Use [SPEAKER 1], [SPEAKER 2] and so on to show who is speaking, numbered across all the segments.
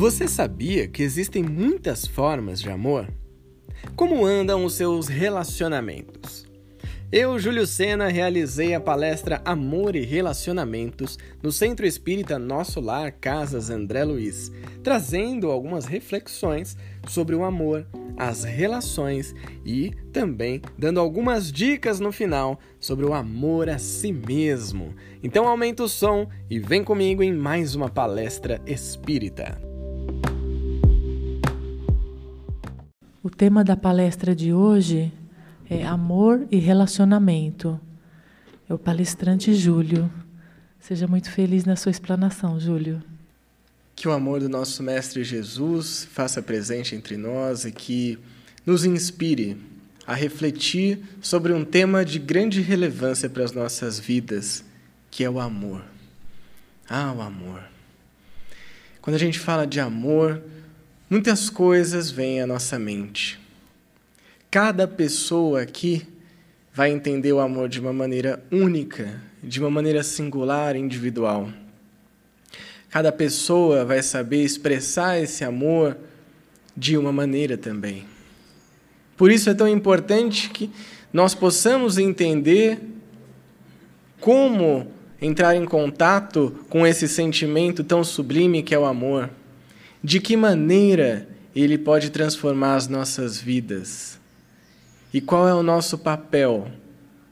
[SPEAKER 1] Você sabia que existem muitas formas de amor? Como andam os seus relacionamentos? Eu, Júlio Sena, realizei a palestra Amor e Relacionamentos no Centro Espírita Nosso Lar Casas André Luiz, trazendo algumas reflexões sobre o amor, as relações e também dando algumas dicas no final sobre o amor a si mesmo. Então aumenta o som e vem comigo em mais uma palestra espírita.
[SPEAKER 2] O tema da palestra de hoje é Amor e Relacionamento. É o palestrante Júlio. Seja muito feliz na sua explanação, Júlio.
[SPEAKER 1] Que o amor do nosso Mestre Jesus faça presente entre nós e que nos inspire a refletir sobre um tema de grande relevância para as nossas vidas, que é o amor. Ah, o amor. Quando a gente fala de amor, muitas coisas vêm à nossa mente. Cada pessoa aqui vai entender o amor de uma maneira única, de uma maneira singular, individual. Cada pessoa vai saber expressar esse amor de uma maneira também. Por isso é tão importante que nós possamos entender como entrar em contato com esse sentimento tão sublime que é o amor. De que maneira ele pode transformar as nossas vidas e qual é o nosso papel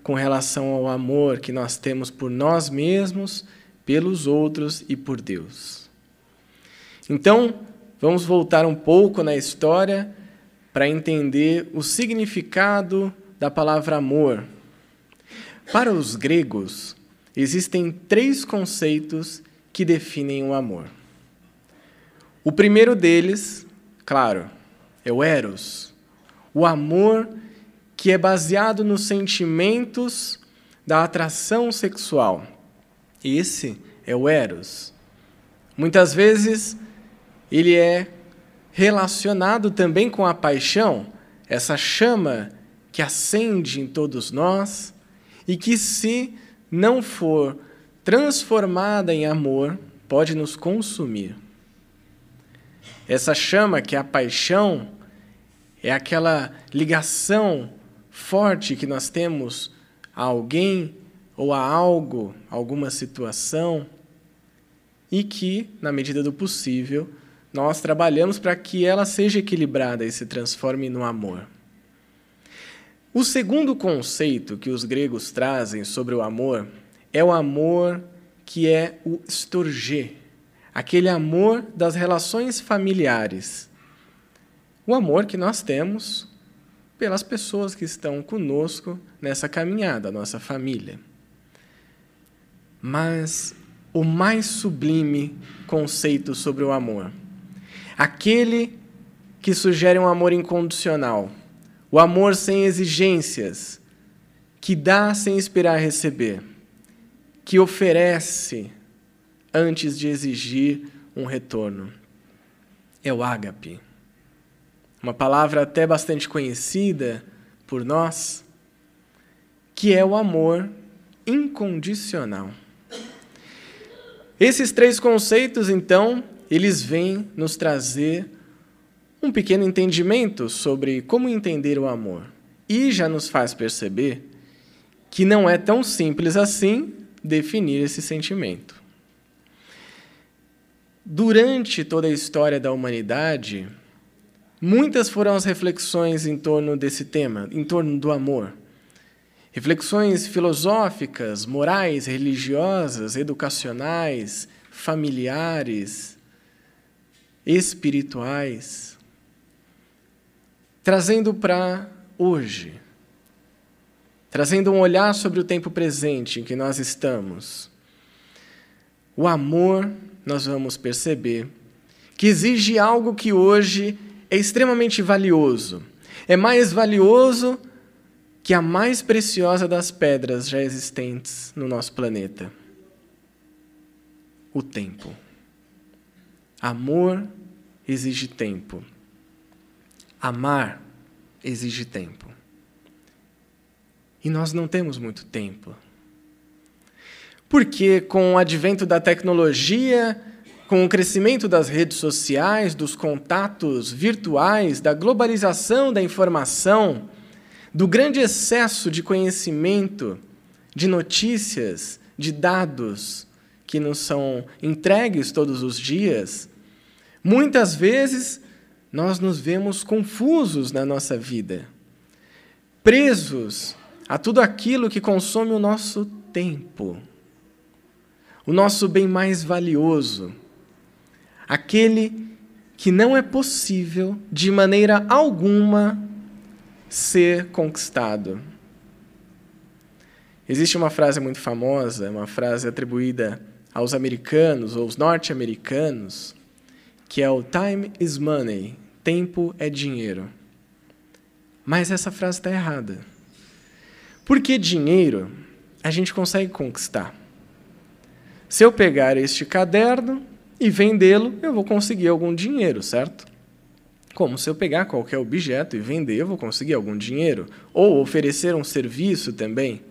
[SPEAKER 1] com relação ao amor que nós temos por nós mesmos, pelos outros e por Deus? Então, vamos voltar um pouco na história para entender o significado da palavra amor. Para os gregos, existem três conceitos que definem o amor. O primeiro deles, claro, é o Eros, o amor que é baseado nos sentimentos da atração sexual. Esse é o Eros. Muitas vezes ele é relacionado também com a paixão, essa chama que acende em todos nós e que, se não for transformada em amor, pode nos consumir. Essa chama que é a paixão é aquela ligação forte que nós temos a alguém ou a algo, alguma situação, e que, na medida do possível, nós trabalhamos para que ela seja equilibrada e se transforme no amor. O segundo conceito que os gregos trazem sobre o amor é o amor que é o storge, aquele amor das relações familiares. O amor que nós temos pelas pessoas que estão conosco nessa caminhada, nossa família. Mas o mais sublime conceito sobre o amor, aquele que sugere um amor incondicional, o amor sem exigências, que dá sem esperar receber, que oferece antes de exigir um retorno. É o ágape uma palavra até bastante conhecida por nós, que é o amor incondicional. Esses três conceitos, então, eles vêm nos trazer um pequeno entendimento sobre como entender o amor. E já nos faz perceber que não é tão simples assim definir esse sentimento. Durante toda a história da humanidade, Muitas foram as reflexões em torno desse tema, em torno do amor. Reflexões filosóficas, morais, religiosas, educacionais, familiares, espirituais, trazendo para hoje, trazendo um olhar sobre o tempo presente em que nós estamos. O amor, nós vamos perceber, que exige algo que hoje é extremamente valioso. É mais valioso que a mais preciosa das pedras já existentes no nosso planeta: o tempo. Amor exige tempo. Amar exige tempo. E nós não temos muito tempo. Porque, com o advento da tecnologia, com o crescimento das redes sociais, dos contatos virtuais, da globalização da informação, do grande excesso de conhecimento, de notícias, de dados que nos são entregues todos os dias, muitas vezes nós nos vemos confusos na nossa vida, presos a tudo aquilo que consome o nosso tempo, o nosso bem mais valioso aquele que não é possível, de maneira alguma, ser conquistado. Existe uma frase muito famosa, uma frase atribuída aos americanos ou aos norte-americanos, que é o time is money, tempo é dinheiro. Mas essa frase está errada. Porque dinheiro a gente consegue conquistar. Se eu pegar este caderno e vendê-lo, eu vou conseguir algum dinheiro, certo? Como se eu pegar qualquer objeto e vender, eu vou conseguir algum dinheiro. Ou oferecer um serviço também.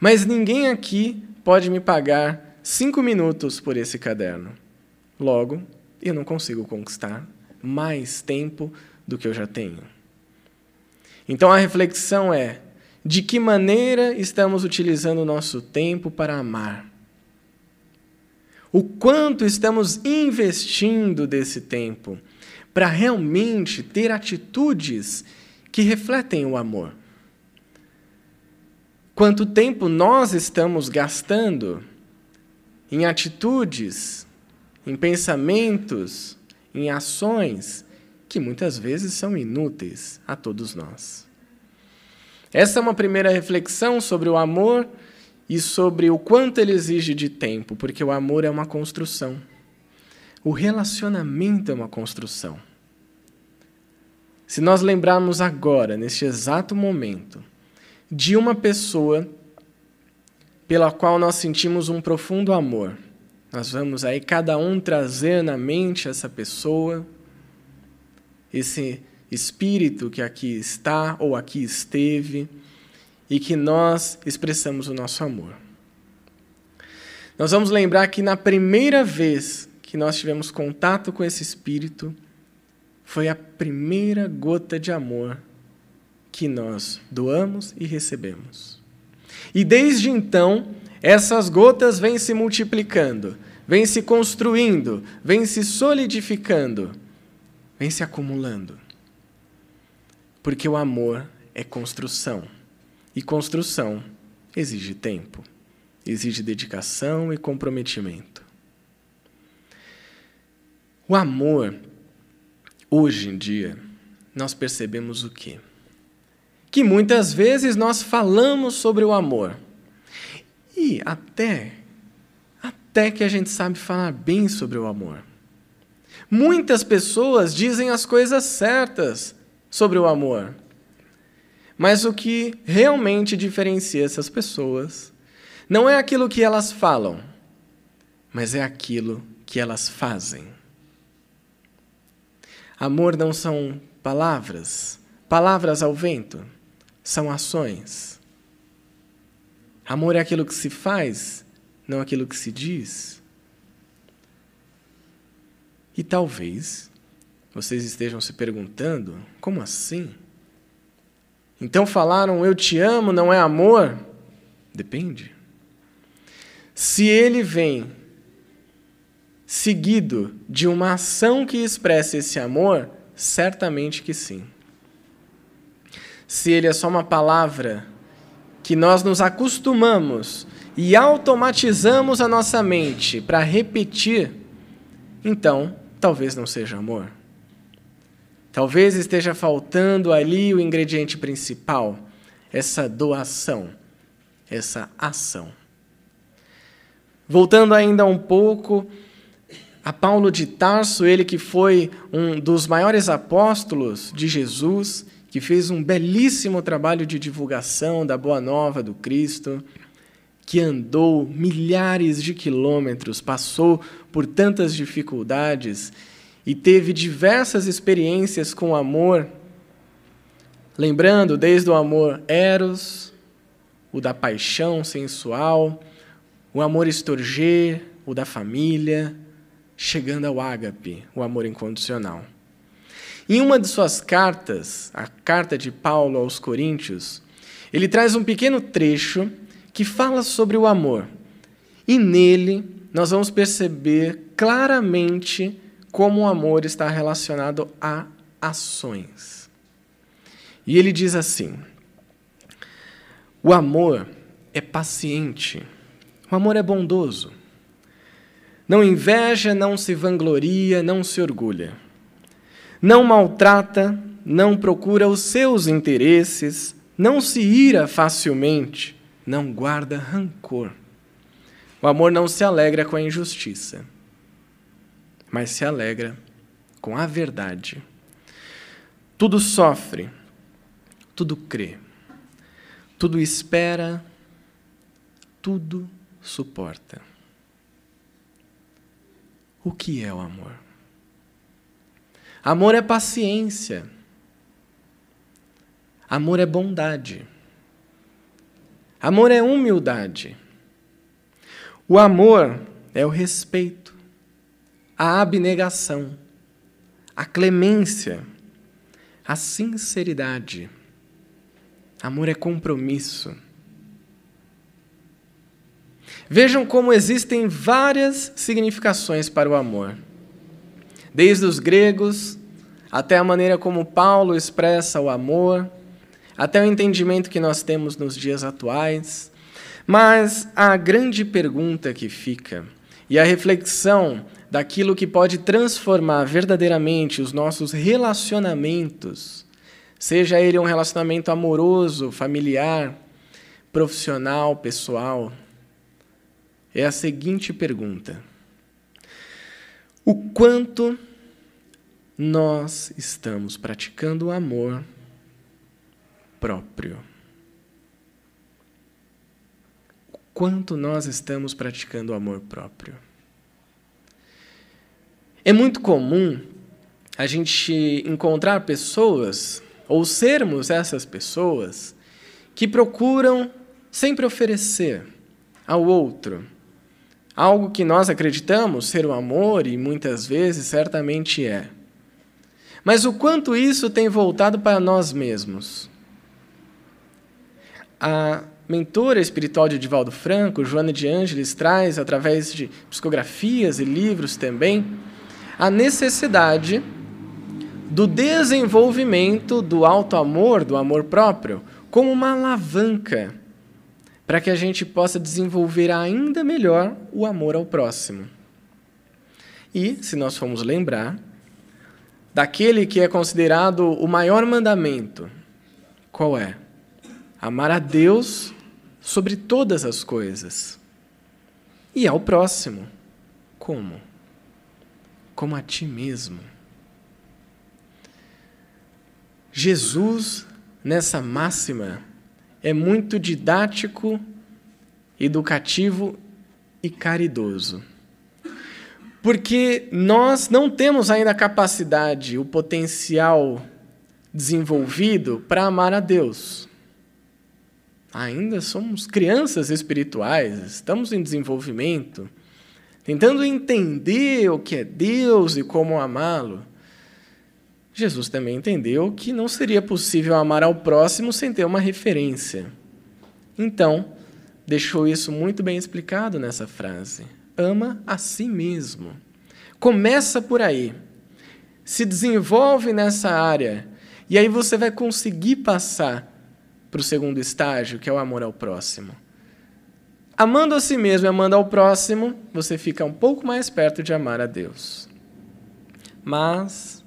[SPEAKER 1] Mas ninguém aqui pode me pagar cinco minutos por esse caderno. Logo, eu não consigo conquistar mais tempo do que eu já tenho. Então a reflexão é: de que maneira estamos utilizando o nosso tempo para amar? O quanto estamos investindo desse tempo para realmente ter atitudes que refletem o amor. Quanto tempo nós estamos gastando em atitudes, em pensamentos, em ações que muitas vezes são inúteis a todos nós. Essa é uma primeira reflexão sobre o amor e sobre o quanto ele exige de tempo, porque o amor é uma construção. O relacionamento é uma construção. Se nós lembrarmos agora, neste exato momento, de uma pessoa pela qual nós sentimos um profundo amor, nós vamos aí cada um trazer na mente essa pessoa, esse espírito que aqui está ou aqui esteve e que nós expressamos o nosso amor. Nós vamos lembrar que na primeira vez que nós tivemos contato com esse Espírito, foi a primeira gota de amor que nós doamos e recebemos. E desde então, essas gotas vêm se multiplicando, vêm se construindo, vêm se solidificando, vêm se acumulando. Porque o amor é construção. E construção exige tempo, exige dedicação e comprometimento. O amor, hoje em dia, nós percebemos o quê? Que muitas vezes nós falamos sobre o amor. E até até que a gente sabe falar bem sobre o amor. Muitas pessoas dizem as coisas certas sobre o amor. Mas o que realmente diferencia essas pessoas não é aquilo que elas falam, mas é aquilo que elas fazem. Amor não são palavras, palavras ao vento, são ações. Amor é aquilo que se faz, não aquilo que se diz. E talvez vocês estejam se perguntando: como assim? Então falaram eu te amo não é amor? Depende. Se ele vem seguido de uma ação que expressa esse amor, certamente que sim. Se ele é só uma palavra que nós nos acostumamos e automatizamos a nossa mente para repetir, então talvez não seja amor. Talvez esteja faltando ali o ingrediente principal, essa doação, essa ação. Voltando ainda um pouco a Paulo de Tarso, ele que foi um dos maiores apóstolos de Jesus, que fez um belíssimo trabalho de divulgação da boa nova do Cristo, que andou milhares de quilômetros, passou por tantas dificuldades e teve diversas experiências com o amor, lembrando desde o amor eros, o da paixão sensual, o amor estorger, o da família, chegando ao ágape, o amor incondicional. Em uma de suas cartas, a carta de Paulo aos Coríntios, ele traz um pequeno trecho que fala sobre o amor. E nele nós vamos perceber claramente como o amor está relacionado a ações. E ele diz assim: o amor é paciente, o amor é bondoso. Não inveja, não se vangloria, não se orgulha. Não maltrata, não procura os seus interesses, não se ira facilmente, não guarda rancor. O amor não se alegra com a injustiça, mas se alegra com a verdade. Tudo sofre, tudo crê, tudo espera, tudo suporta. O que é o amor? Amor é paciência. Amor é bondade. Amor é humildade. O amor é o respeito, a abnegação, a clemência, a sinceridade. Amor é compromisso. Vejam como existem várias significações para o amor. Desde os gregos até a maneira como Paulo expressa o amor, até o entendimento que nós temos nos dias atuais. Mas a grande pergunta que fica, e a reflexão daquilo que pode transformar verdadeiramente os nossos relacionamentos, seja ele um relacionamento amoroso, familiar, profissional, pessoal, é a seguinte pergunta: O quanto nós estamos praticando o amor próprio? O quanto nós estamos praticando o amor próprio? É muito comum a gente encontrar pessoas, ou sermos essas pessoas, que procuram sempre oferecer ao outro algo que nós acreditamos ser o amor, e muitas vezes certamente é. Mas o quanto isso tem voltado para nós mesmos? A mentora espiritual de Edivaldo Franco, Joana de Ângeles, traz, através de psicografias e livros também, a necessidade do desenvolvimento do auto-amor, do amor próprio, como uma alavanca para que a gente possa desenvolver ainda melhor o amor ao próximo. E, se nós formos lembrar, daquele que é considerado o maior mandamento, qual é? Amar a Deus sobre todas as coisas. E ao próximo. Como? Como a ti mesmo. Jesus, nessa máxima, é muito didático, educativo e caridoso. Porque nós não temos ainda a capacidade, o potencial desenvolvido para amar a Deus. Ainda somos crianças espirituais, estamos em desenvolvimento, tentando entender o que é Deus e como amá-lo. Jesus também entendeu que não seria possível amar ao próximo sem ter uma referência. Então, deixou isso muito bem explicado nessa frase. Ama a si mesmo. Começa por aí. Se desenvolve nessa área. E aí você vai conseguir passar para o segundo estágio, que é o amor ao próximo. Amando a si mesmo e amando ao próximo, você fica um pouco mais perto de amar a Deus. Mas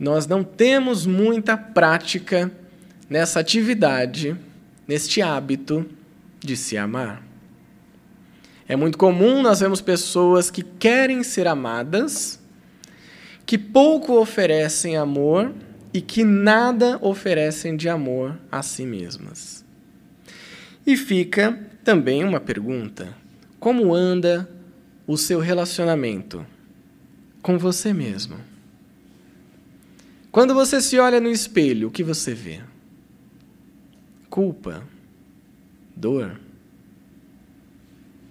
[SPEAKER 1] nós não temos muita prática nessa atividade, neste hábito de se amar. É muito comum nós vemos pessoas que querem ser amadas, que pouco oferecem amor e que nada oferecem de amor a si mesmas. E fica também uma pergunta: como anda o seu relacionamento com você mesmo? Quando você se olha no espelho, o que você vê? Culpa, dor,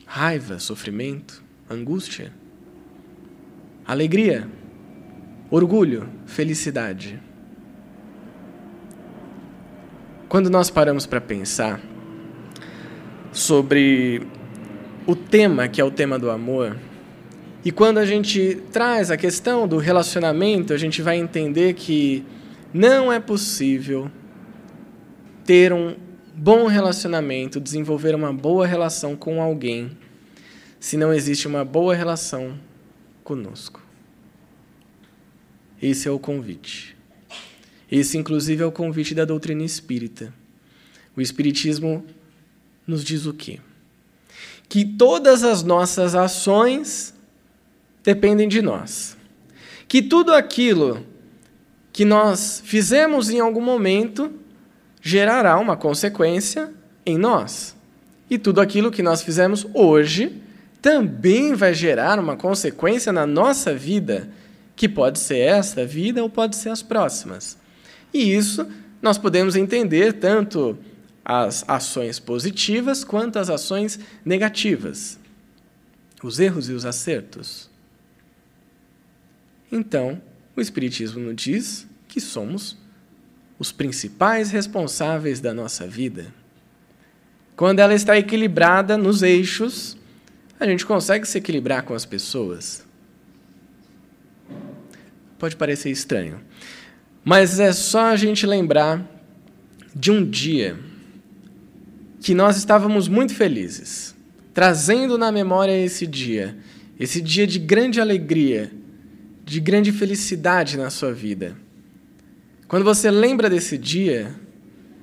[SPEAKER 1] raiva, sofrimento, angústia. alegria, orgulho, felicidade. Quando nós paramos para pensar sobre o tema que é o tema do amor, e quando a gente traz a questão do relacionamento, a gente vai entender que não é possível ter um bom relacionamento, desenvolver uma boa relação com alguém, se não existe uma boa relação conosco. Esse é o convite. Esse, inclusive, é o convite da doutrina espírita. O Espiritismo nos diz o quê? Que todas as nossas ações dependem de nós. Que tudo aquilo que nós fizemos em algum momento gerará uma consequência em nós. E tudo aquilo que nós fizemos hoje também vai gerar uma consequência na nossa vida, que pode ser esta vida ou pode ser as próximas. E isso nós podemos entender tanto as ações positivas quanto as ações negativas, os erros e os acertos. Então, o Espiritismo nos diz que somos os principais responsáveis da nossa vida. Quando ela está equilibrada nos eixos, a gente consegue se equilibrar com as pessoas. Pode parecer estranho, mas é só a gente lembrar de um dia que nós estávamos muito felizes, trazendo na memória esse dia, esse dia de grande alegria, de grande felicidade na sua vida. Quando você lembra desse dia,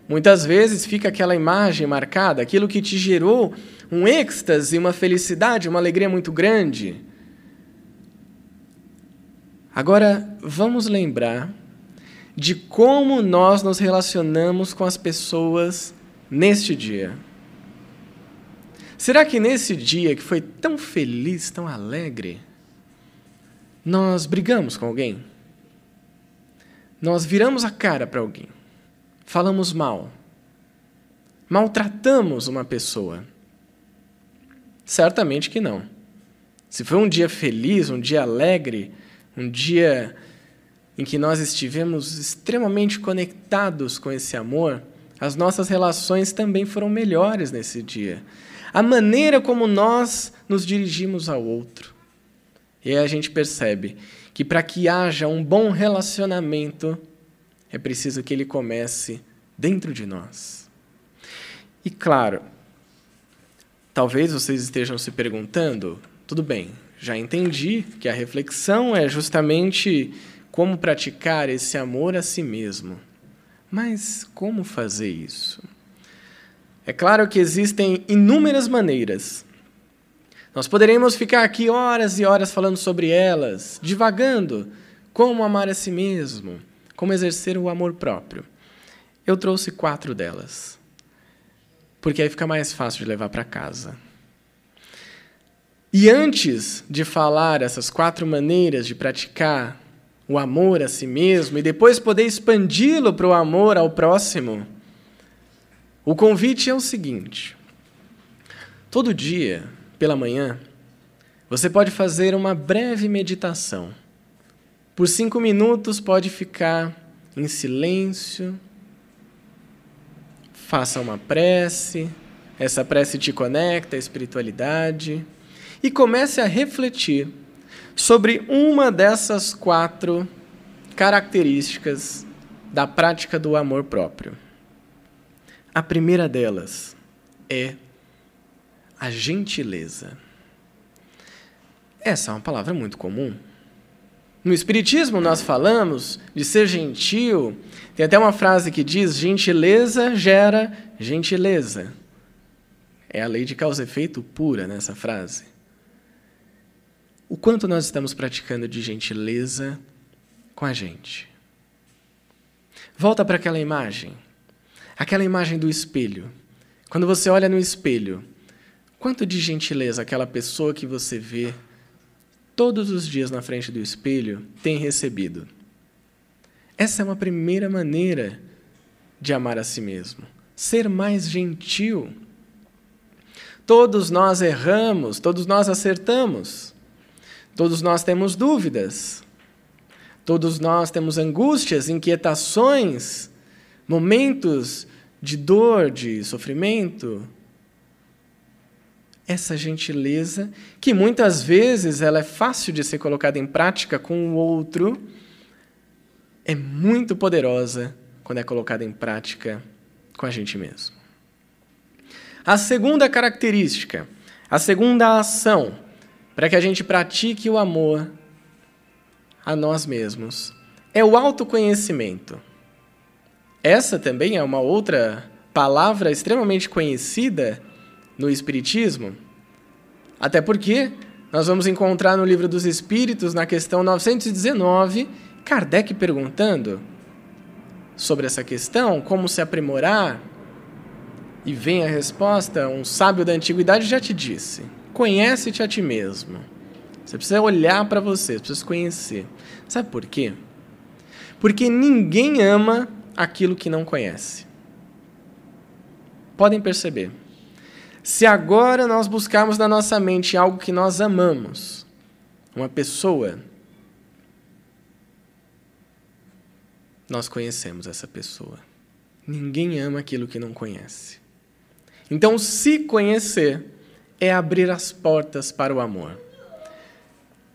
[SPEAKER 1] muitas vezes fica aquela imagem marcada, aquilo que te gerou um êxtase, uma felicidade, uma alegria muito grande. Agora, vamos lembrar de como nós nos relacionamos com as pessoas neste dia. Será que nesse dia que foi tão feliz, tão alegre, nós brigamos com alguém? Nós viramos a cara para alguém, falamos mal, maltratamos uma pessoa? Certamente que não. Se foi um dia feliz, um dia alegre, um dia em que nós estivemos extremamente conectados com esse amor, as nossas relações também foram melhores nesse dia. A maneira como nós nos dirigimos ao outro. E aí a gente percebe que para que haja um bom relacionamento, é preciso que ele comece dentro de nós. E claro, talvez vocês estejam se perguntando: tudo bem, já entendi que a reflexão é justamente como praticar esse amor a si mesmo. Mas como fazer isso? É claro que existem inúmeras maneiras. Nós poderíamos ficar aqui horas e horas falando sobre elas, divagando como amar a si mesmo, como exercer o amor próprio. Eu trouxe quatro delas, porque aí fica mais fácil de levar para casa. E antes de falar essas quatro maneiras de praticar o amor a si mesmo e depois poder expandi-lo para o amor ao próximo, o convite é o seguinte: todo dia, pela manhã, você pode fazer uma breve meditação. Por cinco minutos, pode ficar em silêncio, faça uma prece, essa prece te conecta à espiritualidade. E comece a refletir sobre uma dessas quatro características da prática do amor próprio. A primeira delas é a gentileza. Essa é uma palavra muito comum. No Espiritismo, nós falamos de ser gentil. Tem até uma frase que diz: gentileza gera gentileza. É a lei de causa e efeito pura nessa frase o quanto nós estamos praticando de gentileza com a gente. Volta para aquela imagem, aquela imagem do espelho. Quando você olha no espelho, quanto de gentileza aquela pessoa que você vê todos os dias na frente do espelho tem recebido? Essa é uma primeira maneira de amar a si mesmo. Ser mais gentil. Todos nós erramos, todos nós acertamos. Todos nós temos dúvidas. Todos nós temos angústias, inquietações, momentos de dor, de sofrimento. Essa gentileza, que muitas vezes ela é fácil de ser colocada em prática com o outro, é muito poderosa quando é colocada em prática com a gente mesmo. A segunda característica, a segunda ação para que a gente pratique o amor a nós mesmos. É o autoconhecimento. Essa também é uma outra palavra extremamente conhecida no Espiritismo, até porque nós vamos encontrar no Livro dos Espíritos, na questão 919, Kardec perguntando sobre essa questão, como se aprimorar, e vem a resposta, um sábio da antiguidade já te disse: conhece-te a ti mesmo. Você precisa olhar para você, você precisa conhecer. Sabe por quê? Porque ninguém ama aquilo que não conhece. Podem perceber. Se agora nós buscarmos na nossa mente algo que nós amamos, uma pessoa, nós conhecemos essa pessoa. Ninguém ama aquilo que não conhece. Então, se conhecer é abrir as portas para o amor.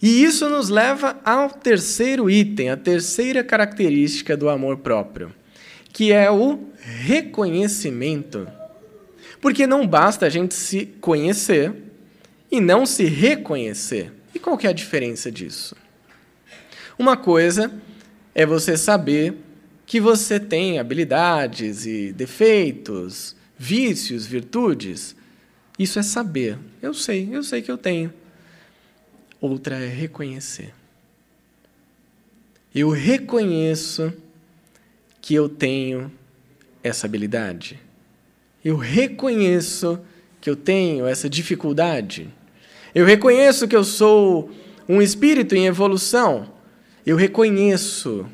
[SPEAKER 1] E isso nos leva ao terceiro item, a terceira característica do amor próprio que é o reconhecimento. Porque não basta a gente se conhecer e não se reconhecer. E qual que é a diferença disso? Uma coisa é você saber que você tem habilidades e defeitos, vícios, virtudes. Isso é saber. Eu sei, eu sei que eu tenho. Outra é reconhecer. Eu reconheço que eu tenho essa habilidade. Eu reconheço que eu tenho essa dificuldade. Eu reconheço que eu sou um espírito em evolução. Eu reconheço.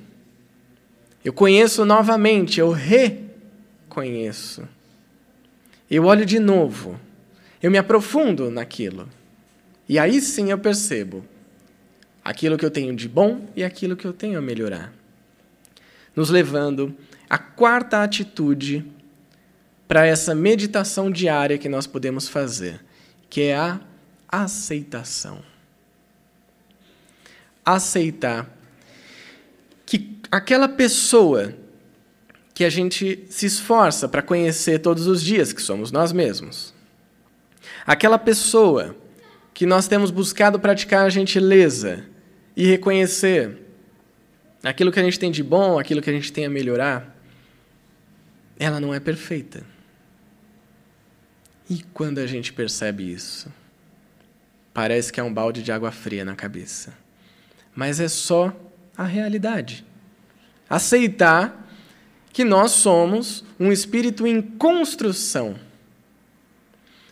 [SPEAKER 1] Eu conheço novamente, eu reconheço. Eu olho de novo. Eu me aprofundo naquilo. E aí sim eu percebo aquilo que eu tenho de bom e aquilo que eu tenho a melhorar nos levando à quarta atitude para essa meditação diária que nós podemos fazer, que é a aceitação. Aceitar que aquela pessoa que a gente se esforça para conhecer todos os dias, que somos nós mesmos, aquela pessoa que nós temos buscado praticar a gentileza e reconhecer aquilo que a gente tem de bom, aquilo que a gente tem a melhorar, ela não é perfeita. E quando a gente percebe isso? Parece que é um balde de água fria na cabeça. Mas é só a realidade. Aceitar que nós somos um espírito em construção.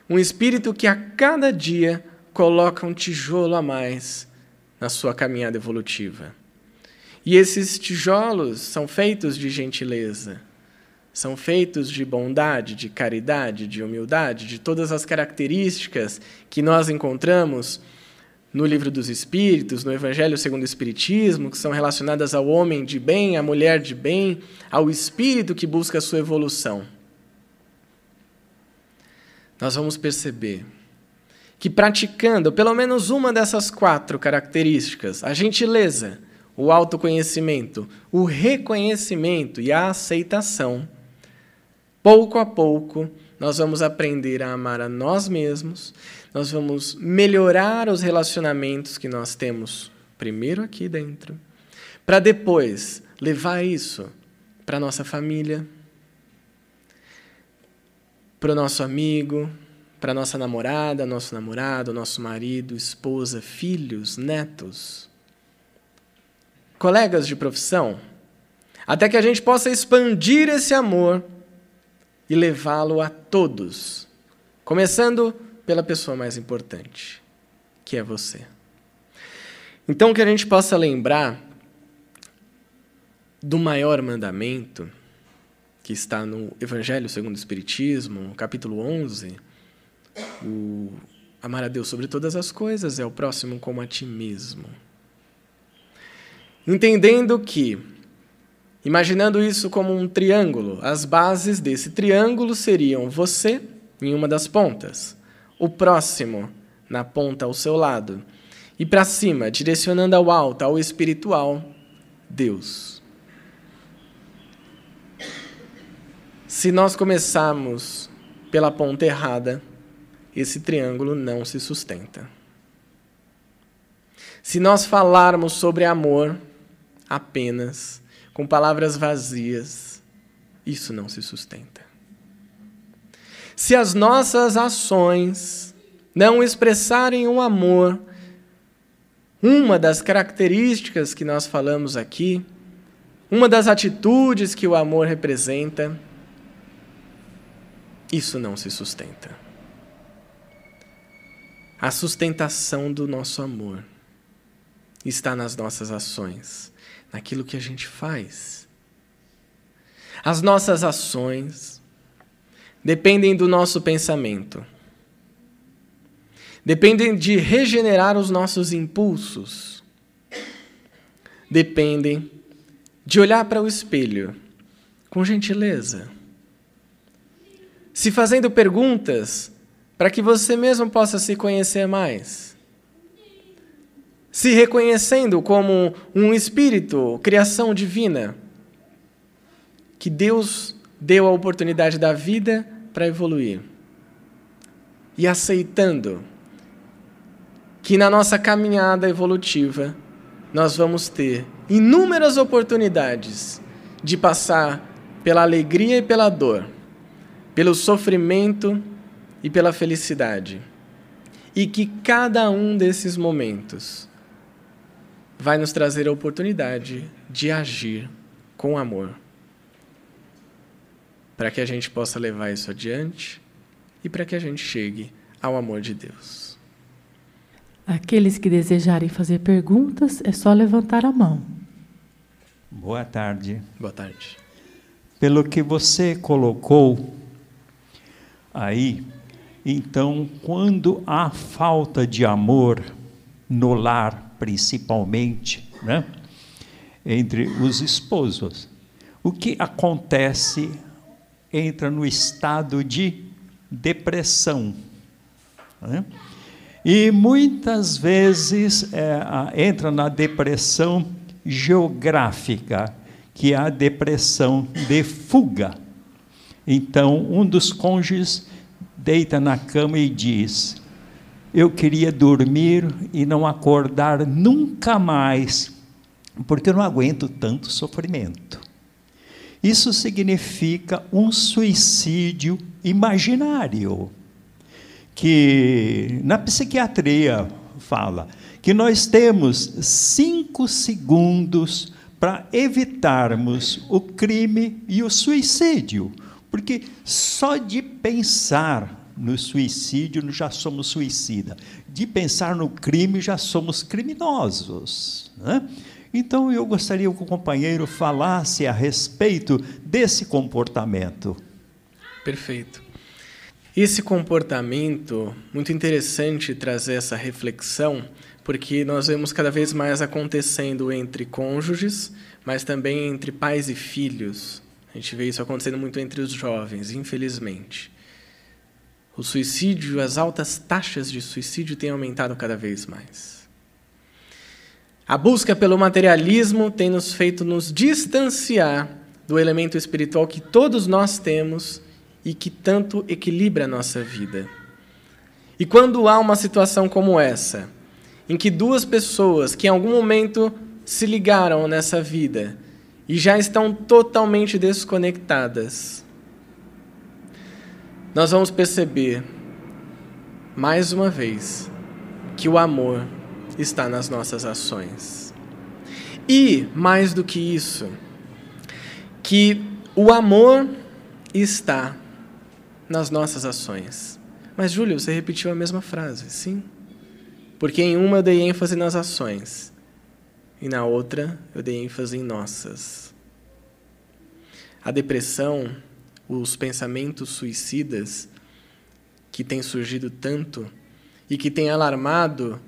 [SPEAKER 1] Um espírito que a cada dia coloca um tijolo a mais na sua caminhada evolutiva. E esses tijolos são feitos de gentileza, são feitos de bondade, de caridade, de humildade, de todas as características que nós encontramos no Livro dos Espíritos, no Evangelho segundo o Espiritismo, que são relacionadas ao homem de bem, à mulher de bem, ao espírito que busca a sua evolução. Nós vamos perceber que praticando pelo menos uma dessas quatro características, a gentileza, o autoconhecimento, o reconhecimento e a aceitação, pouco a pouco nós vamos aprender a amar a nós mesmos, nós vamos melhorar os relacionamentos que nós temos primeiro aqui dentro, para depois levar isso para nossa família, para o nosso amigo, para nossa namorada, nosso namorado, nosso marido, esposa, filhos, netos. Colegas de profissão, até que a gente possa expandir esse amor e levá-lo a todos, começando pela pessoa mais importante, que é você. Então, que a gente possa lembrar do maior mandamento, que está no Evangelho segundo o Espiritismo, capítulo 11, o, Amar a Deus sobre todas as coisas é o próximo como a ti mesmo. Entendendo que, imaginando isso como um triângulo, as bases desse triângulo seriam você em uma das pontas, o próximo na ponta ao seu lado, e para cima, direcionando ao alto, ao espiritual, Deus. Se nós começarmos pela ponta errada, esse triângulo não se sustenta. Se nós falarmos sobre amor apenas com palavras vazias, isso não se sustenta. Se as nossas ações não expressarem o amor, uma das características que nós falamos aqui, uma das atitudes que o amor representa, isso não se sustenta. A sustentação do nosso amor está nas nossas ações, naquilo que a gente faz. As nossas ações dependem do nosso pensamento, dependem de regenerar os nossos impulsos, dependem de olhar para o espelho com gentileza, se fazendo perguntas para que você mesmo possa se conhecer mais. Se reconhecendo como um espírito, criação divina, que Deus deu a oportunidade da vida para evoluir. E aceitando que na nossa caminhada evolutiva nós vamos ter inúmeras oportunidades de passar pela alegria e pela dor, pelo sofrimento e pela felicidade. E que cada um desses momentos vai nos trazer a oportunidade de agir com amor. Para que a gente possa levar isso adiante e para que a gente chegue ao amor de Deus.
[SPEAKER 2] Aqueles que desejarem fazer perguntas, é só levantar a mão.
[SPEAKER 3] Boa tarde.
[SPEAKER 1] Boa tarde.
[SPEAKER 3] Pelo que você colocou aí, então, quando há falta de amor no lar, principalmente, né, entre os esposos, o que acontece entra no estado de depressão. Né? E muitas vezes é, entra na depressão geográfica, que é a depressão de fuga. Então, um dos cônjuges deita na cama e diz: Eu queria dormir e não acordar nunca mais, porque eu não aguento tanto sofrimento. Isso significa um suicídio imaginário, que na psiquiatria fala que nós temos cinco segundos para evitarmos o crime e o suicídio, porque só de pensar no suicídio, já somos suicida. De pensar no crime, já somos criminosos. Né? Então, eu gostaria que o companheiro falasse a respeito desse comportamento.
[SPEAKER 1] Perfeito. Esse comportamento, muito interessante trazer essa reflexão, porque nós vemos cada vez mais acontecendo entre cônjuges, mas também entre pais e filhos. A gente vê isso acontecendo muito entre os jovens, infelizmente. O suicídio, as altas taxas de suicídio têm aumentado cada vez mais. A busca pelo materialismo tem nos feito nos distanciar do elemento espiritual que todos nós temos e que tanto equilibra a nossa vida. E quando há uma situação como essa, em que duas pessoas que em algum momento se ligaram nessa vida e já estão totalmente desconectadas, nós vamos perceber, mais uma vez, que o amor está nas nossas ações. E, mais do que isso, que o amor está nas nossas ações. Mas, Júlio, você repetiu a mesma frase, sim? Porque em uma eu dei ênfase nas ações, e na outra eu dei ênfase em nossas. A depressão os pensamentos suicidas que têm surgido tanto e que tem alarmado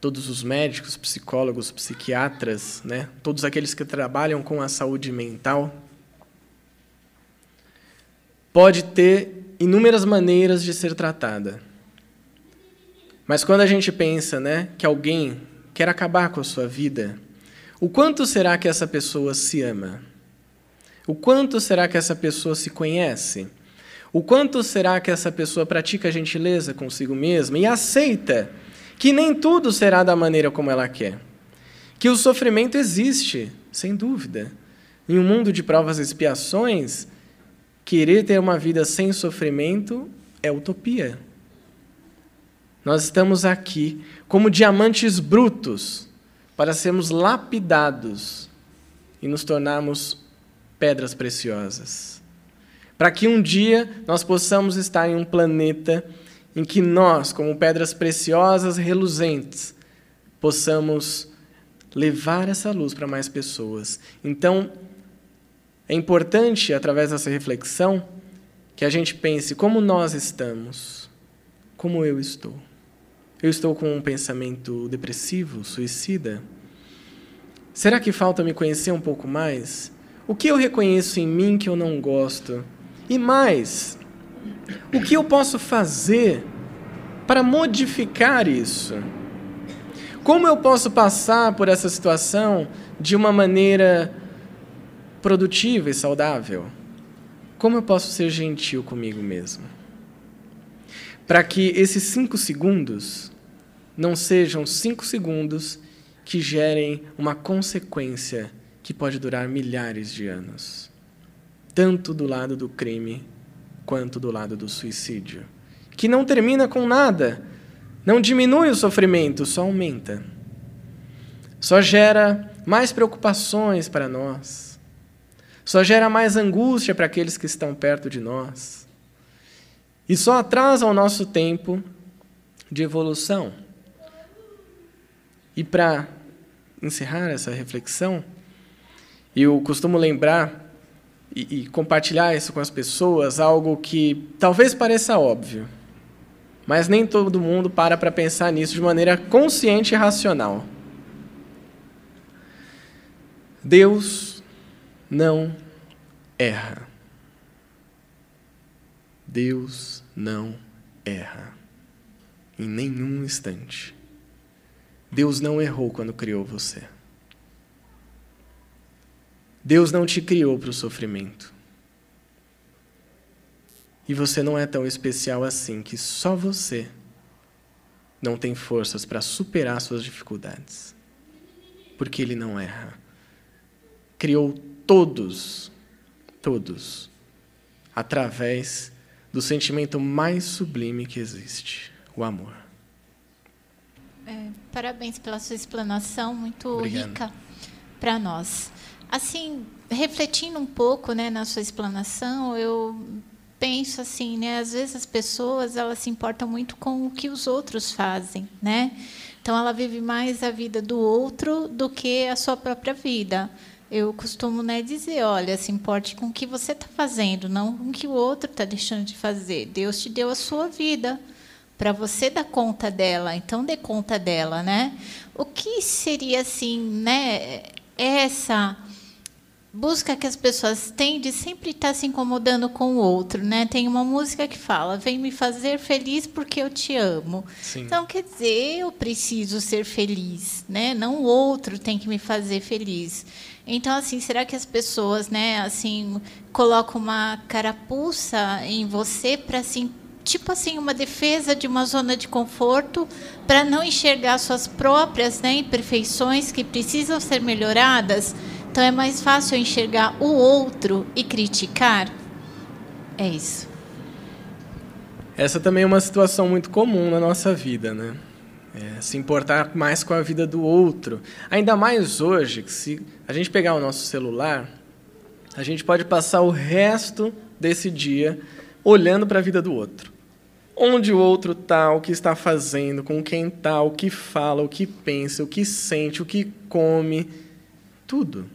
[SPEAKER 1] todos os médicos, psicólogos, psiquiatras, né? todos aqueles que trabalham com a saúde mental, pode ter inúmeras maneiras de ser tratada. Mas quando a gente pensa né, que alguém quer acabar com a sua vida, o quanto será que essa pessoa se ama? O quanto será que essa pessoa se conhece? O quanto será que essa pessoa pratica gentileza consigo mesma e aceita que nem tudo será da maneira como ela quer? Que o sofrimento existe, sem dúvida. Em um mundo de provas e expiações, querer ter uma vida sem sofrimento é utopia. Nós estamos aqui como diamantes brutos para sermos lapidados e nos tornarmos pedras preciosas para que um dia nós possamos estar em um planeta em que nós, como pedras preciosas reluzentes, possamos levar essa luz para mais pessoas. Então, é importante, através dessa reflexão, que a gente pense como nós estamos, como eu estou. Eu estou com um pensamento depressivo, suicida? Será que falta me conhecer um pouco mais? O que eu reconheço em mim que eu não gosto? E mais, o que eu posso fazer para modificar isso? Como eu posso passar por essa situação de uma maneira produtiva e saudável? Como eu posso ser gentil comigo mesmo? Para que esses cinco segundos não sejam cinco segundos que gerem uma consequência que pode durar milhares de anos tanto do lado do crime quanto do lado do suicídio, que não termina com nada, não diminui o sofrimento, só aumenta. Só gera mais preocupações para nós. Só gera mais angústia para aqueles que estão perto de nós. E só atrasa o nosso tempo de evolução. E para encerrar essa reflexão, eu costumo lembrar e, e compartilhar isso com as pessoas algo que talvez pareça óbvio, mas nem todo mundo para para pensar nisso de maneira consciente e racional. Deus não erra. Deus não erra. Em nenhum instante. Deus não errou quando criou você. Deus não te criou para o sofrimento. E você não é tão especial assim que só você não tem forças para superar suas dificuldades. Porque Ele não erra. Criou todos, todos, através do sentimento mais sublime que existe: o amor.
[SPEAKER 4] É, parabéns pela sua explanação, muito
[SPEAKER 1] Obrigado.
[SPEAKER 4] rica para nós. Assim, refletindo um pouco, né, na sua explanação, eu penso assim, né, às vezes as pessoas elas se importam muito com o que os outros fazem, né? Então ela vive mais a vida do outro do que a sua própria vida. Eu costumo né, dizer, olha, se importe com o que você está fazendo, não com o que o outro está deixando de fazer. Deus te deu a sua vida para você dar conta dela, então dê conta dela, né? O que seria assim, né? Essa busca que as pessoas têm de sempre estar se incomodando com o outro, né? Tem uma música que fala: "Vem me fazer feliz porque eu te amo".
[SPEAKER 1] Sim.
[SPEAKER 4] Então quer dizer, eu preciso ser feliz, né? Não o outro tem que me fazer feliz. Então assim, será que as pessoas, né, assim, colocam uma carapuça em você para assim tipo assim uma defesa de uma zona de conforto para não enxergar suas próprias né, imperfeições que precisam ser melhoradas então é mais fácil enxergar o outro e criticar? É isso.
[SPEAKER 1] Essa também é uma situação muito comum na nossa vida, né? É, se importar mais com a vida do outro. Ainda mais hoje, que se a gente pegar o nosso celular, a gente pode passar o resto desse dia olhando para a vida do outro. Onde o outro está, o que está fazendo, com quem está, o que fala, o que pensa, o que sente, o que come, tudo.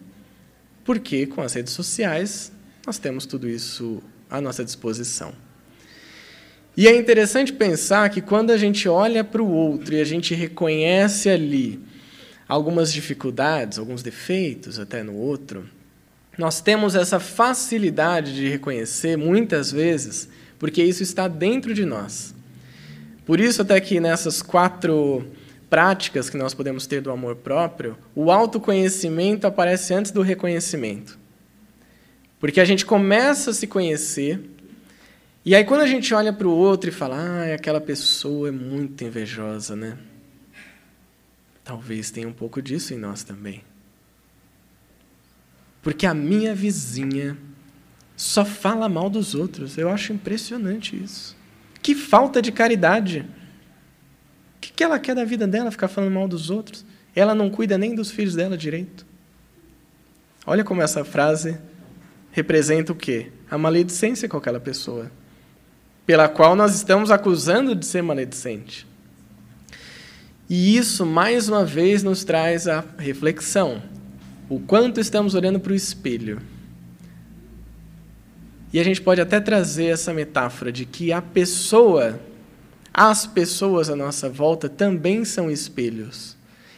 [SPEAKER 1] Porque com as redes sociais nós temos tudo isso à nossa disposição. E é interessante pensar que quando a gente olha para o outro e a gente reconhece ali algumas dificuldades, alguns defeitos até no outro, nós temos essa facilidade de reconhecer muitas vezes, porque isso está dentro de nós. Por isso, até que nessas quatro práticas que nós podemos ter do amor próprio, o autoconhecimento aparece antes do reconhecimento. Porque a gente começa a se conhecer, e aí quando a gente olha para o outro e fala, ah, aquela pessoa é muito invejosa, né? Talvez tenha um pouco disso em nós também. Porque a minha vizinha só fala mal dos outros. Eu acho impressionante isso. Que falta de caridade. O que ela quer da vida dela ficar falando mal dos outros? Ela não cuida nem dos filhos dela direito. Olha como essa frase representa o quê? A maledicência com aquela pessoa, pela qual nós estamos acusando de ser maledicente. E isso, mais uma vez, nos traz a reflexão. O quanto estamos olhando para o espelho. E a gente pode até trazer essa metáfora de que a pessoa, as pessoas à nossa volta também são espelhos.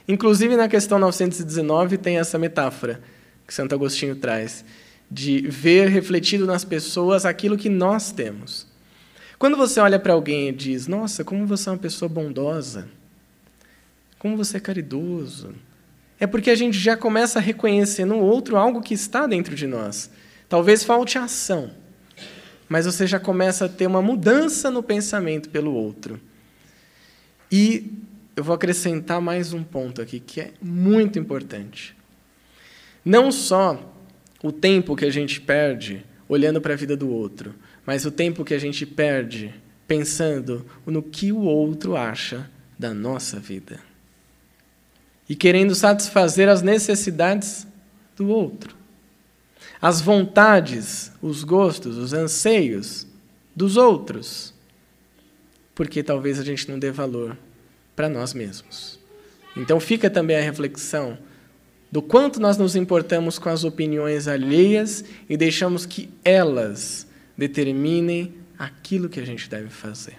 [SPEAKER 1] Inclusive na questão 919 tem essa metáfora que Santo Agostinho traz, de ver refletido nas pessoas aquilo que nós temos. Quando você olha para alguém e diz: Nossa, como você é uma pessoa bondosa, como você é caridoso. É porque a gente já começa a reconhecer no outro algo que está dentro de nós. Talvez falte ação, mas você já começa a ter uma mudança no pensamento pelo outro. E eu vou acrescentar mais um ponto aqui que é muito importante. Não só o tempo que a gente perde olhando para a vida do outro, mas o tempo que a gente perde pensando no que o outro acha da nossa vida. E querendo satisfazer as necessidades do outro, as vontades, os gostos, os anseios dos outros, porque talvez a gente não dê valor para nós mesmos. Então fica também a reflexão do quanto nós nos importamos com as opiniões alheias e deixamos que elas determinem aquilo que a gente deve fazer.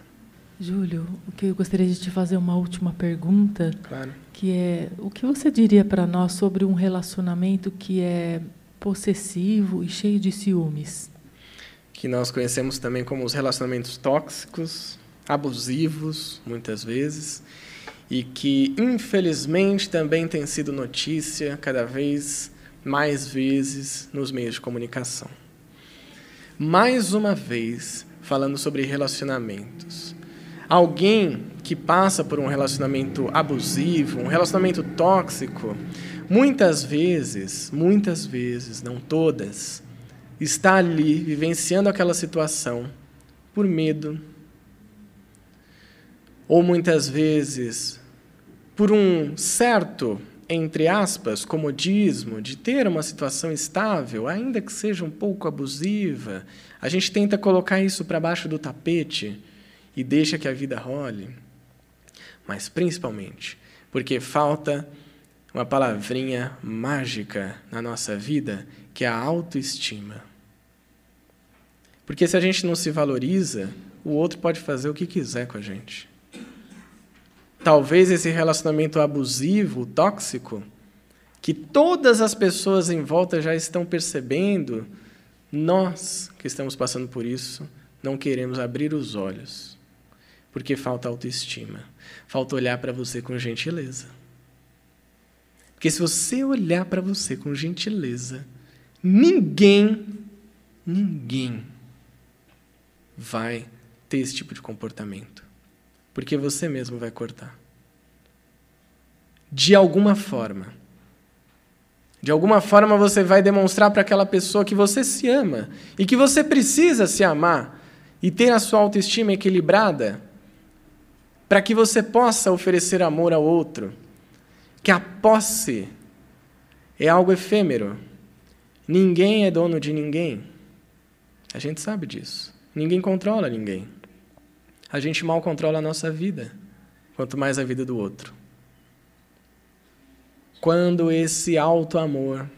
[SPEAKER 2] Júlio, o que eu gostaria de te fazer uma última pergunta,
[SPEAKER 1] claro.
[SPEAKER 2] que é o que você diria para nós sobre um relacionamento que é possessivo e cheio de ciúmes?
[SPEAKER 1] Que nós conhecemos também como os relacionamentos tóxicos, abusivos, muitas vezes, e que infelizmente também tem sido notícia cada vez mais vezes nos meios de comunicação. Mais uma vez, falando sobre relacionamentos alguém que passa por um relacionamento abusivo, um relacionamento tóxico, muitas vezes, muitas vezes, não todas, está ali vivenciando aquela situação por medo, ou muitas vezes por um certo, entre aspas, comodismo de ter uma situação estável, ainda que seja um pouco abusiva. A gente tenta colocar isso para baixo do tapete e deixa que a vida role, mas principalmente porque falta uma palavrinha mágica na nossa vida, que é a autoestima. Porque se a gente não se valoriza, o outro pode fazer o que quiser com a gente. Talvez esse relacionamento abusivo, tóxico, que todas as pessoas em volta já estão percebendo, nós que estamos passando por isso, não queremos abrir os olhos porque falta autoestima. Falta olhar para você com gentileza. Porque se você olhar para você com gentileza, ninguém, ninguém vai ter esse tipo de comportamento. Porque você mesmo vai cortar. De alguma forma. De alguma forma você vai demonstrar para aquela pessoa que você se ama e que você precisa se amar e ter a sua autoestima equilibrada para que você possa oferecer amor ao outro. Que a posse é algo efêmero. Ninguém é dono de ninguém. A gente sabe disso. Ninguém controla ninguém. A gente mal controla a nossa vida, quanto mais a vida do outro. Quando esse alto amor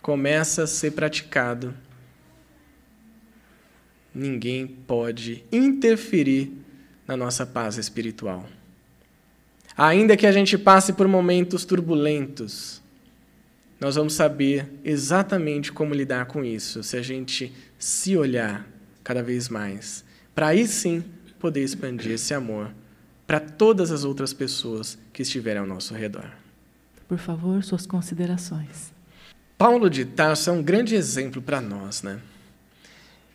[SPEAKER 1] começa a ser praticado, ninguém pode interferir na nossa paz espiritual. Ainda que a gente passe por momentos turbulentos, nós vamos saber exatamente como lidar com isso se a gente se olhar cada vez mais, para aí sim poder expandir esse amor para todas as outras pessoas que estiverem ao nosso redor.
[SPEAKER 2] Por favor, suas considerações.
[SPEAKER 1] Paulo de Tarso é um grande exemplo para nós, né?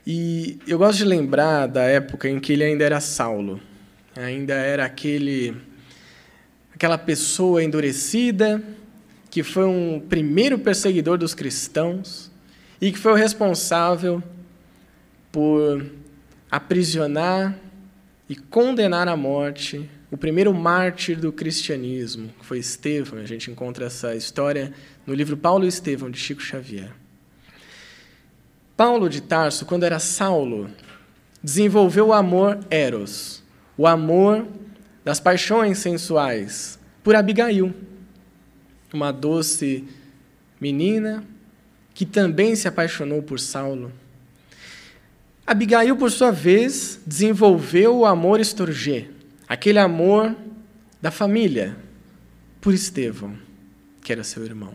[SPEAKER 1] E eu gosto de lembrar da época em que ele ainda era Saulo, ainda era aquele aquela pessoa endurecida que foi um primeiro perseguidor dos cristãos e que foi o responsável por aprisionar e condenar à morte o primeiro mártir do cristianismo, que foi Estevão. A gente encontra essa história no livro Paulo e Estevão, de Chico Xavier. Paulo de Tarso, quando era Saulo, desenvolveu o amor eros, o amor das paixões sensuais, por Abigail, uma doce menina que também se apaixonou por Saulo. Abigail, por sua vez, desenvolveu o amor estorgê, aquele amor da família, por Estevão, que era seu irmão.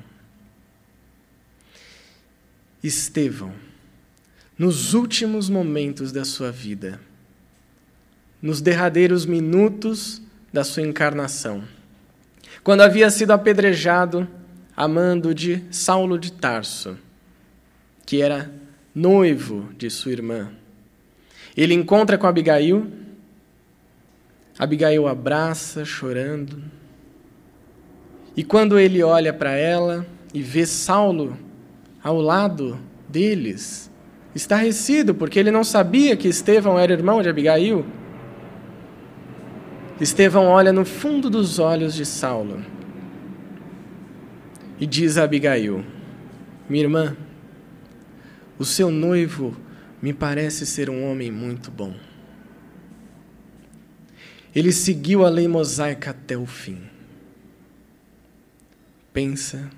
[SPEAKER 1] Estevão, nos últimos momentos da sua vida, nos derradeiros minutos da sua encarnação, quando havia sido apedrejado amando de Saulo de Tarso, que era noivo de sua irmã. Ele encontra com Abigail, Abigail abraça, chorando. E quando ele olha para ela e vê Saulo ao lado deles, estarrecido, porque ele não sabia que Estevão era irmão de Abigail. Estevão olha no fundo dos olhos de Saulo e diz a Abigail: Minha irmã, o seu noivo me parece ser um homem muito bom. Ele seguiu a lei mosaica até o fim. Pensa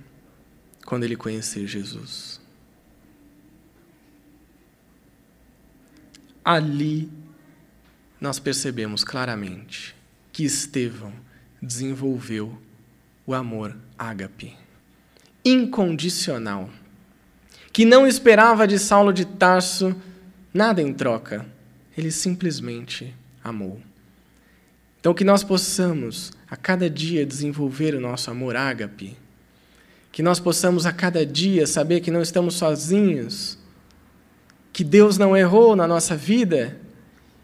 [SPEAKER 1] quando ele conhecer Jesus. Ali nós percebemos claramente que Estevão desenvolveu o amor ágape, incondicional, que não esperava de Saulo de Tarso nada em troca, ele simplesmente amou. Então, que nós possamos a cada dia desenvolver o nosso amor ágape, que nós possamos a cada dia saber que não estamos sozinhos, que Deus não errou na nossa vida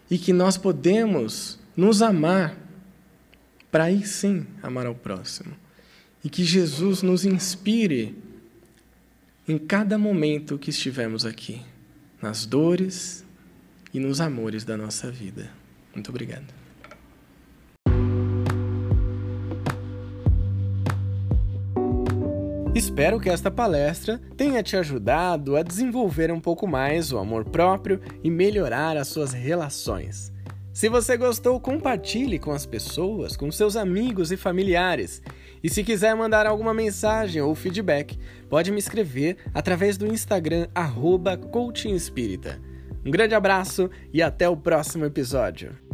[SPEAKER 1] e que nós podemos nos amar para aí sim amar ao próximo. E que Jesus nos inspire em cada momento que estivermos aqui, nas dores e nos amores da nossa vida. Muito obrigado. Espero que esta palestra tenha te ajudado a desenvolver um pouco mais o amor próprio e melhorar as suas relações. Se você gostou, compartilhe com as pessoas, com seus amigos e familiares. E se quiser mandar alguma mensagem ou feedback, pode me escrever através do Instagram @coachingespírita. Um grande abraço e até o próximo episódio.